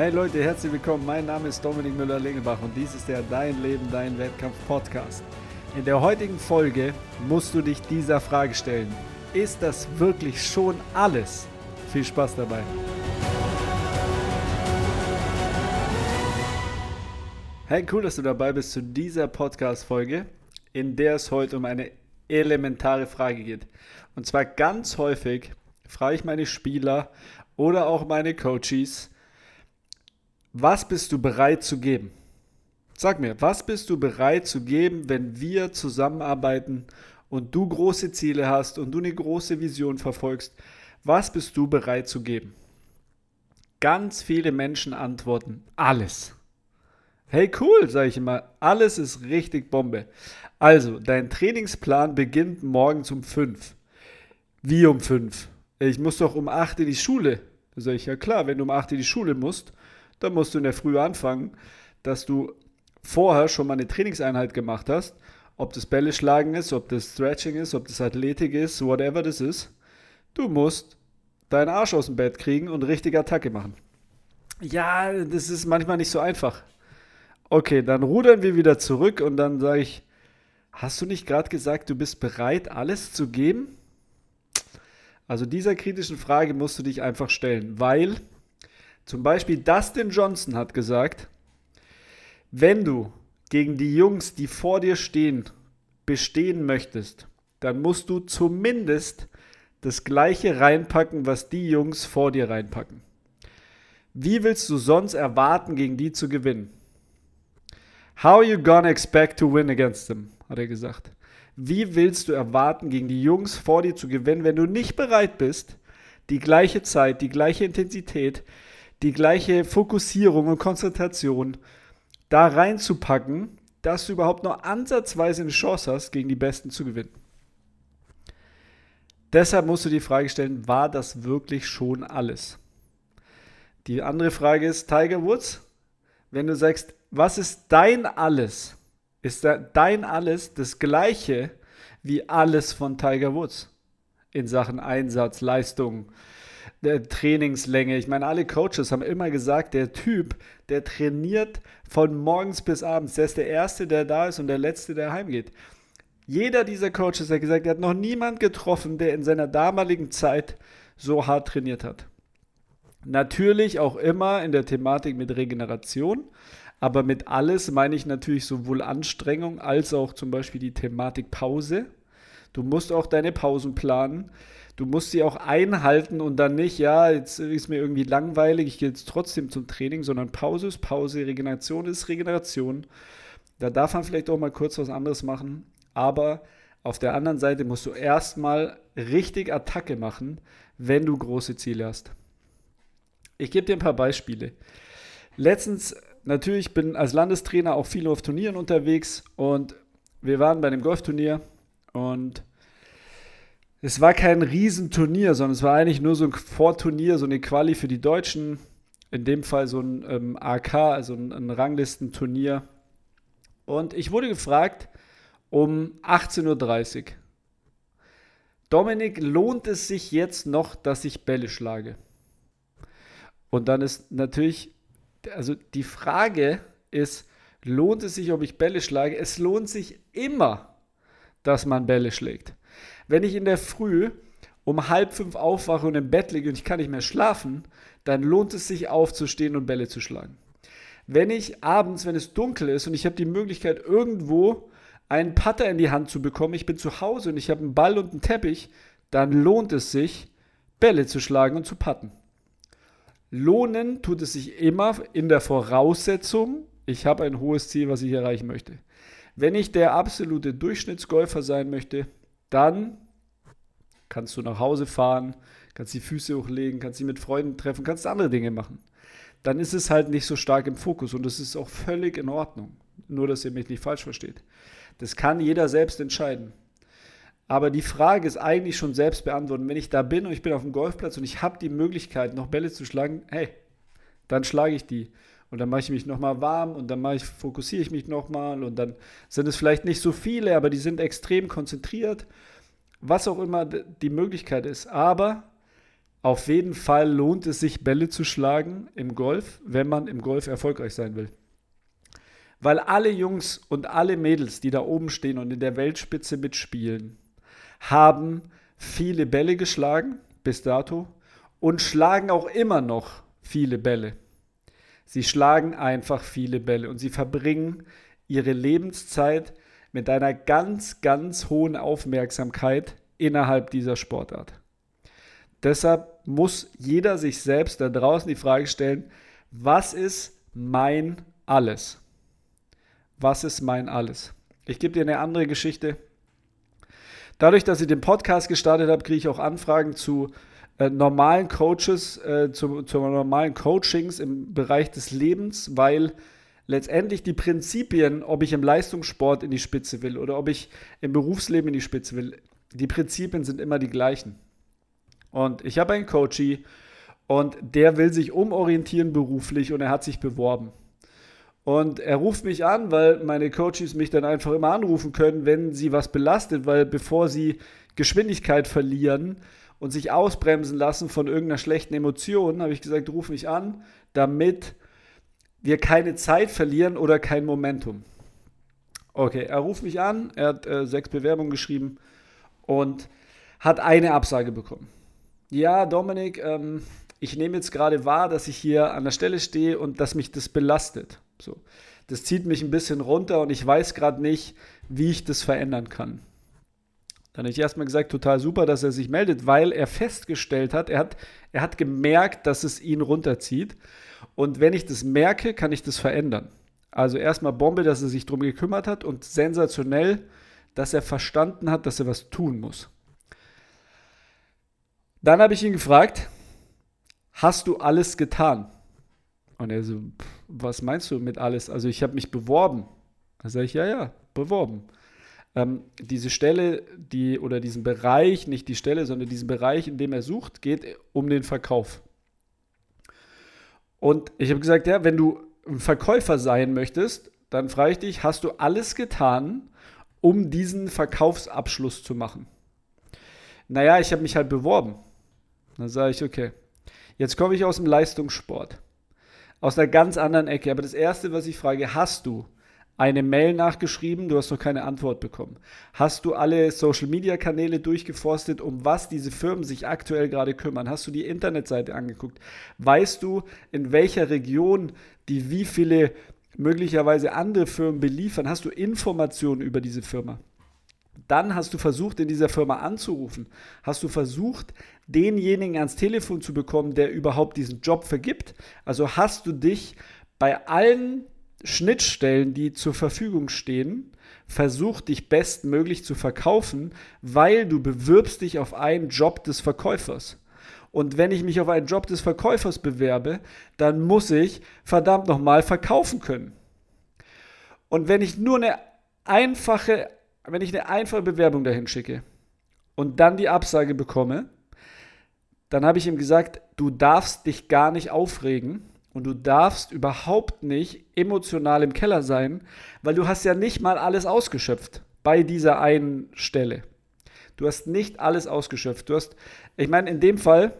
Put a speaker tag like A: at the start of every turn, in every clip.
A: Hey Leute, herzlich willkommen. Mein Name ist Dominik Müller-Lingelbach und dies ist der Dein Leben, Dein Wettkampf Podcast. In der heutigen Folge musst du dich dieser Frage stellen. Ist das wirklich schon alles? Viel Spaß dabei. Hey, cool, dass du dabei bist zu dieser Podcast-Folge, in der es heute um eine elementare Frage geht. Und zwar ganz häufig frage ich meine Spieler oder auch meine Coaches, was bist du bereit zu geben? Sag mir, was bist du bereit zu geben, wenn wir zusammenarbeiten und du große Ziele hast und du eine große Vision verfolgst? Was bist du bereit zu geben? Ganz viele Menschen antworten, alles. Hey, cool, sage ich immer, alles ist richtig Bombe. Also, dein Trainingsplan beginnt morgens um 5. Wie um 5? Ich muss doch um 8 in die Schule. Da sage ich, ja klar, wenn du um 8 in die Schule musst, dann musst du in der Früh anfangen, dass du vorher schon mal eine Trainingseinheit gemacht hast. Ob das Bälle schlagen ist, ob das Stretching ist, ob das Athletik ist, whatever das ist. Du musst deinen Arsch aus dem Bett kriegen und richtige Attacke machen. Ja, das ist manchmal nicht so einfach. Okay, dann rudern wir wieder zurück und dann sage ich, hast du nicht gerade gesagt, du bist bereit, alles zu geben? Also dieser kritischen Frage musst du dich einfach stellen, weil zum Beispiel Dustin Johnson hat gesagt, wenn du gegen die Jungs, die vor dir stehen, bestehen möchtest, dann musst du zumindest das gleiche reinpacken, was die Jungs vor dir reinpacken. Wie willst du sonst erwarten, gegen die zu gewinnen? How are you gonna expect to win against them? hat er gesagt. Wie willst du erwarten, gegen die Jungs vor dir zu gewinnen, wenn du nicht bereit bist, die gleiche Zeit, die gleiche Intensität, die gleiche Fokussierung und Konzentration da reinzupacken, dass du überhaupt nur ansatzweise eine Chance hast, gegen die Besten zu gewinnen? Deshalb musst du die Frage stellen, war das wirklich schon alles? Die andere Frage ist, Tiger Woods, wenn du sagst, was ist dein Alles? ist dein alles das gleiche wie alles von Tiger Woods in Sachen Einsatz, Leistung, der Trainingslänge. Ich meine, alle Coaches haben immer gesagt, der Typ, der trainiert von morgens bis abends. Der ist der Erste, der da ist und der Letzte, der heimgeht. Jeder dieser Coaches hat gesagt, er hat noch niemand getroffen, der in seiner damaligen Zeit so hart trainiert hat. Natürlich auch immer in der Thematik mit Regeneration, aber mit alles meine ich natürlich sowohl Anstrengung als auch zum Beispiel die Thematik Pause. Du musst auch deine Pausen planen. Du musst sie auch einhalten und dann nicht, ja, jetzt ist mir irgendwie langweilig, ich gehe jetzt trotzdem zum Training, sondern Pause ist Pause, Regeneration ist Regeneration. Da darf man vielleicht auch mal kurz was anderes machen, aber auf der anderen Seite musst du erstmal richtig Attacke machen, wenn du große Ziele hast. Ich gebe dir ein paar Beispiele. Letztens natürlich bin als Landestrainer auch viel auf Turnieren unterwegs und wir waren bei einem Golfturnier und es war kein Riesenturnier, sondern es war eigentlich nur so ein Vorturnier, so eine Quali für die Deutschen. In dem Fall so ein ähm, AK, also ein, ein Ranglistenturnier. Und ich wurde gefragt um 18.30 Uhr. Dominik, lohnt es sich jetzt noch, dass ich Bälle schlage? Und dann ist natürlich also die Frage ist, lohnt es sich, ob ich Bälle schlage? Es lohnt sich immer, dass man Bälle schlägt. Wenn ich in der Früh um halb fünf aufwache und im Bett liege und ich kann nicht mehr schlafen, dann lohnt es sich aufzustehen und Bälle zu schlagen. Wenn ich abends, wenn es dunkel ist und ich habe die Möglichkeit, irgendwo einen Putter in die Hand zu bekommen, ich bin zu Hause und ich habe einen Ball und einen Teppich, dann lohnt es sich, Bälle zu schlagen und zu putten. Lohnen tut es sich immer in der Voraussetzung, ich habe ein hohes Ziel, was ich erreichen möchte. Wenn ich der absolute Durchschnittsgolfer sein möchte, dann kannst du nach Hause fahren, kannst die Füße hochlegen, kannst sie mit Freunden treffen, kannst andere Dinge machen. Dann ist es halt nicht so stark im Fokus und das ist auch völlig in Ordnung. Nur, dass ihr mich nicht falsch versteht. Das kann jeder selbst entscheiden. Aber die Frage ist eigentlich schon selbst beantwortet. Wenn ich da bin und ich bin auf dem Golfplatz und ich habe die Möglichkeit, noch Bälle zu schlagen, hey, dann schlage ich die. Und dann mache ich mich nochmal warm und dann ich, fokussiere ich mich nochmal und dann sind es vielleicht nicht so viele, aber die sind extrem konzentriert. Was auch immer die Möglichkeit ist. Aber auf jeden Fall lohnt es sich, Bälle zu schlagen im Golf, wenn man im Golf erfolgreich sein will. Weil alle Jungs und alle Mädels, die da oben stehen und in der Weltspitze mitspielen, haben viele Bälle geschlagen bis dato und schlagen auch immer noch viele Bälle. Sie schlagen einfach viele Bälle und sie verbringen ihre Lebenszeit mit einer ganz, ganz hohen Aufmerksamkeit innerhalb dieser Sportart. Deshalb muss jeder sich selbst da draußen die Frage stellen, was ist mein alles? Was ist mein alles? Ich gebe dir eine andere Geschichte. Dadurch, dass ich den Podcast gestartet habe, kriege ich auch Anfragen zu äh, normalen Coaches, äh, zu, zu normalen Coachings im Bereich des Lebens, weil letztendlich die Prinzipien, ob ich im Leistungssport in die Spitze will oder ob ich im Berufsleben in die Spitze will, die Prinzipien sind immer die gleichen. Und ich habe einen Coachie und der will sich umorientieren beruflich und er hat sich beworben. Und er ruft mich an, weil meine Coaches mich dann einfach immer anrufen können, wenn sie was belastet, weil bevor sie Geschwindigkeit verlieren und sich ausbremsen lassen von irgendeiner schlechten Emotion, habe ich gesagt, ruf mich an, damit wir keine Zeit verlieren oder kein Momentum. Okay, er ruft mich an, er hat äh, sechs Bewerbungen geschrieben und hat eine Absage bekommen. Ja, Dominik, ähm, ich nehme jetzt gerade wahr, dass ich hier an der Stelle stehe und dass mich das belastet. So. Das zieht mich ein bisschen runter und ich weiß gerade nicht, wie ich das verändern kann. Dann habe ich erstmal gesagt, total super, dass er sich meldet, weil er festgestellt hat, er hat, er hat gemerkt, dass es ihn runterzieht. Und wenn ich das merke, kann ich das verändern. Also erstmal Bombe, dass er sich darum gekümmert hat und sensationell, dass er verstanden hat, dass er was tun muss. Dann habe ich ihn gefragt, hast du alles getan? Und er so, was meinst du mit alles? Also ich habe mich beworben. Da sage ich, ja, ja, beworben. Ähm, diese Stelle, die oder diesen Bereich, nicht die Stelle, sondern diesen Bereich, in dem er sucht, geht um den Verkauf. Und ich habe gesagt, ja, wenn du ein Verkäufer sein möchtest, dann frage ich dich, hast du alles getan, um diesen Verkaufsabschluss zu machen? Naja, ich habe mich halt beworben. Dann sage ich, okay, jetzt komme ich aus dem Leistungssport aus einer ganz anderen Ecke. Aber das Erste, was ich frage, hast du eine Mail nachgeschrieben, du hast noch keine Antwort bekommen. Hast du alle Social-Media-Kanäle durchgeforstet, um was diese Firmen sich aktuell gerade kümmern? Hast du die Internetseite angeguckt? Weißt du, in welcher Region die wie viele möglicherweise andere Firmen beliefern? Hast du Informationen über diese Firma? Dann hast du versucht, in dieser Firma anzurufen. Hast du versucht, denjenigen ans Telefon zu bekommen, der überhaupt diesen Job vergibt. Also hast du dich bei allen Schnittstellen, die zur Verfügung stehen, versucht, dich bestmöglich zu verkaufen, weil du bewirbst dich auf einen Job des Verkäufers. Und wenn ich mich auf einen Job des Verkäufers bewerbe, dann muss ich verdammt nochmal verkaufen können. Und wenn ich nur eine einfache wenn ich eine einfache Bewerbung dahin schicke und dann die Absage bekomme, dann habe ich ihm gesagt, du darfst dich gar nicht aufregen und du darfst überhaupt nicht emotional im Keller sein, weil du hast ja nicht mal alles ausgeschöpft bei dieser einen Stelle. Du hast nicht alles ausgeschöpft. Du hast, ich meine, in dem Fall,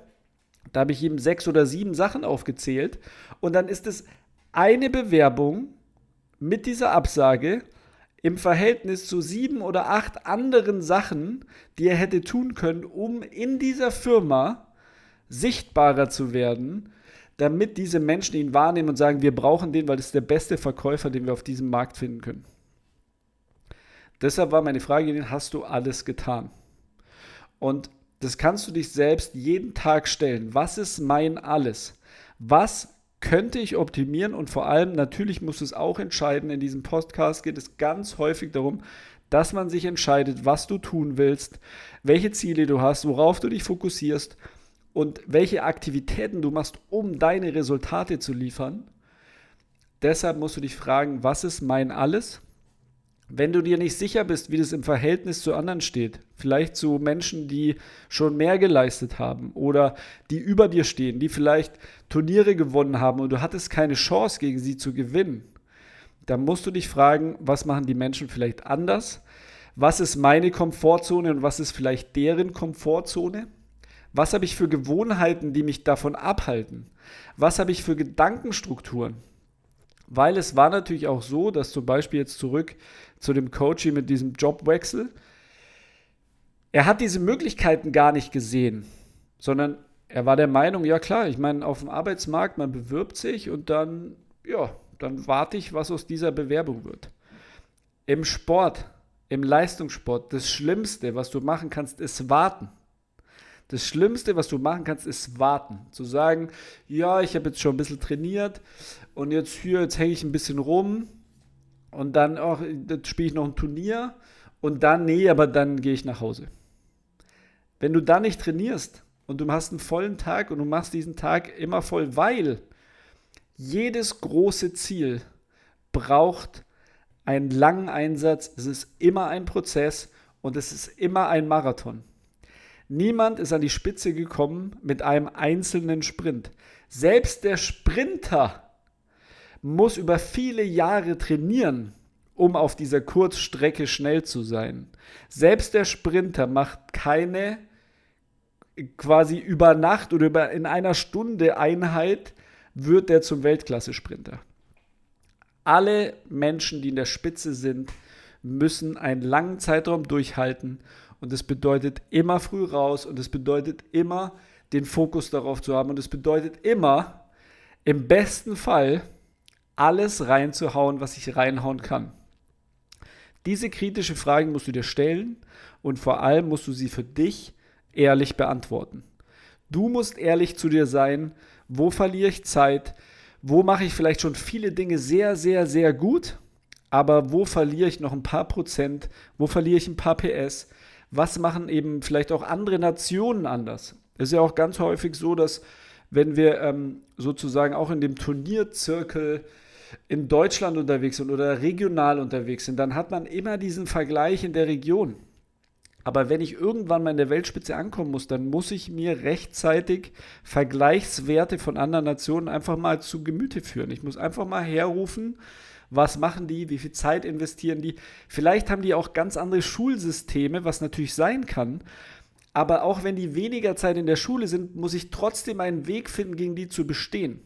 A: da habe ich ihm sechs oder sieben Sachen aufgezählt und dann ist es eine Bewerbung mit dieser Absage im Verhältnis zu sieben oder acht anderen Sachen, die er hätte tun können, um in dieser Firma sichtbarer zu werden, damit diese Menschen ihn wahrnehmen und sagen, wir brauchen den, weil das ist der beste Verkäufer, den wir auf diesem Markt finden können. Deshalb war meine Frage, hast du alles getan? Und das kannst du dich selbst jeden Tag stellen. Was ist mein alles? Was könnte ich optimieren und vor allem natürlich muss es auch entscheiden. In diesem Podcast geht es ganz häufig darum, dass man sich entscheidet, was du tun willst, welche Ziele du hast, worauf du dich fokussierst und welche Aktivitäten du machst, um deine Resultate zu liefern. Deshalb musst du dich fragen, was ist mein alles? Wenn du dir nicht sicher bist, wie das im Verhältnis zu anderen steht, vielleicht zu Menschen, die schon mehr geleistet haben oder die über dir stehen, die vielleicht Turniere gewonnen haben und du hattest keine Chance gegen sie zu gewinnen, dann musst du dich fragen, was machen die Menschen vielleicht anders? Was ist meine Komfortzone und was ist vielleicht deren Komfortzone? Was habe ich für Gewohnheiten, die mich davon abhalten? Was habe ich für Gedankenstrukturen? Weil es war natürlich auch so, dass zum Beispiel jetzt zurück zu dem Coaching mit diesem Jobwechsel, er hat diese Möglichkeiten gar nicht gesehen, sondern er war der Meinung, ja klar, ich meine, auf dem Arbeitsmarkt, man bewirbt sich und dann, ja, dann warte ich, was aus dieser Bewerbung wird. Im Sport, im Leistungssport, das Schlimmste, was du machen kannst, ist warten. Das Schlimmste, was du machen kannst, ist warten. Zu sagen, ja, ich habe jetzt schon ein bisschen trainiert und jetzt hier, jetzt hänge ich ein bisschen rum und dann auch, jetzt spiele ich noch ein Turnier und dann, nee, aber dann gehe ich nach Hause. Wenn du da nicht trainierst und du hast einen vollen Tag und du machst diesen Tag immer voll, weil jedes große Ziel braucht einen langen Einsatz, es ist immer ein Prozess und es ist immer ein Marathon. Niemand ist an die Spitze gekommen mit einem einzelnen Sprint. Selbst der Sprinter muss über viele Jahre trainieren, um auf dieser Kurzstrecke schnell zu sein. Selbst der Sprinter macht keine quasi über Nacht oder über in einer Stunde Einheit wird er zum Weltklasse-Sprinter. Alle Menschen, die in der Spitze sind, müssen einen langen Zeitraum durchhalten und das bedeutet immer früh raus und es bedeutet immer den Fokus darauf zu haben und es bedeutet immer im besten Fall alles reinzuhauen, was ich reinhauen kann. Diese kritische Frage musst du dir stellen und vor allem musst du sie für dich ehrlich beantworten. Du musst ehrlich zu dir sein, wo verliere ich Zeit, wo mache ich vielleicht schon viele Dinge sehr, sehr, sehr gut, aber wo verliere ich noch ein paar Prozent, wo verliere ich ein paar PS, was machen eben vielleicht auch andere Nationen anders. Es ist ja auch ganz häufig so, dass wenn wir ähm, sozusagen auch in dem Turnierzirkel in Deutschland unterwegs sind oder regional unterwegs sind, dann hat man immer diesen Vergleich in der Region. Aber wenn ich irgendwann mal in der Weltspitze ankommen muss, dann muss ich mir rechtzeitig Vergleichswerte von anderen Nationen einfach mal zu Gemüte führen. Ich muss einfach mal herrufen, was machen die, wie viel Zeit investieren die. Vielleicht haben die auch ganz andere Schulsysteme, was natürlich sein kann. Aber auch wenn die weniger Zeit in der Schule sind, muss ich trotzdem einen Weg finden, gegen die zu bestehen.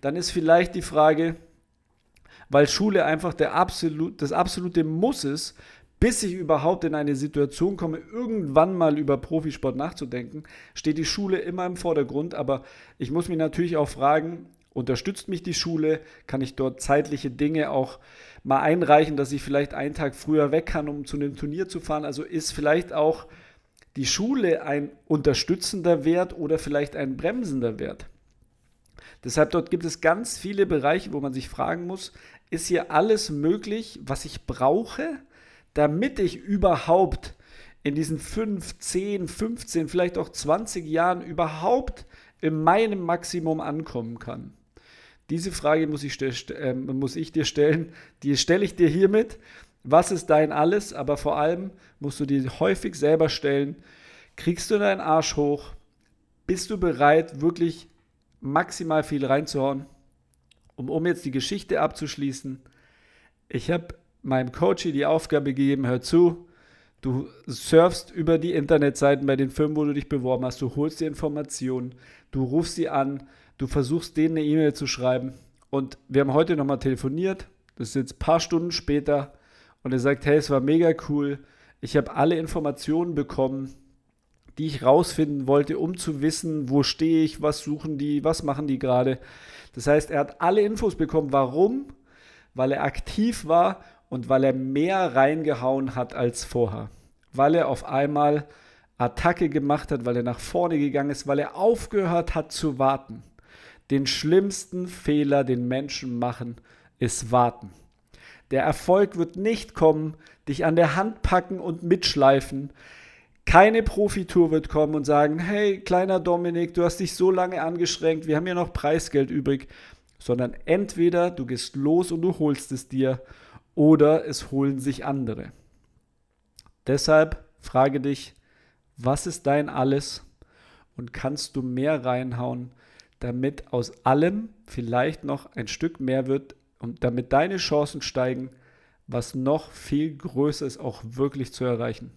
A: Dann ist vielleicht die Frage, weil Schule einfach der absolut, das absolute Muss ist, bis ich überhaupt in eine Situation komme, irgendwann mal über Profisport nachzudenken, steht die Schule immer im Vordergrund. Aber ich muss mich natürlich auch fragen, unterstützt mich die Schule? Kann ich dort zeitliche Dinge auch mal einreichen, dass ich vielleicht einen Tag früher weg kann, um zu einem Turnier zu fahren? Also ist vielleicht auch die Schule ein unterstützender Wert oder vielleicht ein bremsender Wert? Deshalb dort gibt es ganz viele Bereiche, wo man sich fragen muss, ist hier alles möglich, was ich brauche, damit ich überhaupt in diesen 5, 10, 15, vielleicht auch 20 Jahren überhaupt in meinem Maximum ankommen kann? Diese Frage muss ich, äh, muss ich dir stellen. Die stelle ich dir hiermit. Was ist dein Alles? Aber vor allem musst du dir häufig selber stellen, kriegst du deinen Arsch hoch? Bist du bereit, wirklich maximal viel reinzuhauen? um, um jetzt die Geschichte abzuschließen, ich habe meinem Coach die Aufgabe gegeben, hör zu, du surfst über die Internetseiten bei den Firmen, wo du dich beworben hast, du holst die Informationen, du rufst sie an, du versuchst denen eine E-Mail zu schreiben und wir haben heute nochmal telefoniert, das ist jetzt ein paar Stunden später und er sagt, hey, es war mega cool, ich habe alle Informationen bekommen, die ich rausfinden wollte, um zu wissen, wo stehe ich, was suchen die, was machen die gerade. Das heißt, er hat alle Infos bekommen. Warum? Weil er aktiv war und weil er mehr reingehauen hat als vorher. Weil er auf einmal Attacke gemacht hat, weil er nach vorne gegangen ist, weil er aufgehört hat zu warten. Den schlimmsten Fehler, den Menschen machen, ist warten. Der Erfolg wird nicht kommen, dich an der Hand packen und mitschleifen. Keine Profitour wird kommen und sagen, hey, kleiner Dominik, du hast dich so lange angeschränkt, wir haben ja noch Preisgeld übrig, sondern entweder du gehst los und du holst es dir oder es holen sich andere. Deshalb frage dich, was ist dein alles und kannst du mehr reinhauen, damit aus allem vielleicht noch ein Stück mehr wird und damit deine Chancen steigen, was noch viel größer ist, auch wirklich zu erreichen.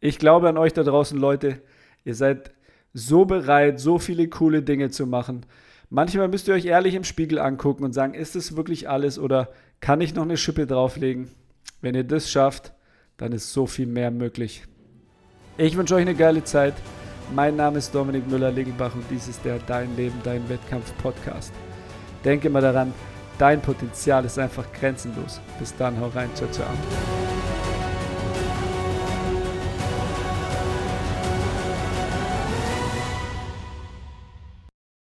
A: Ich glaube an euch da draußen, Leute. Ihr seid so bereit, so viele coole Dinge zu machen. Manchmal müsst ihr euch ehrlich im Spiegel angucken und sagen, ist es wirklich alles oder kann ich noch eine Schippe drauflegen? Wenn ihr das schafft, dann ist so viel mehr möglich. Ich wünsche euch eine geile Zeit. Mein Name ist Dominik Müller-Legelbach und dies ist der Dein Leben, Dein Wettkampf Podcast. Denke mal daran, dein Potenzial ist einfach grenzenlos. Bis dann, hau rein, ciao, ciao.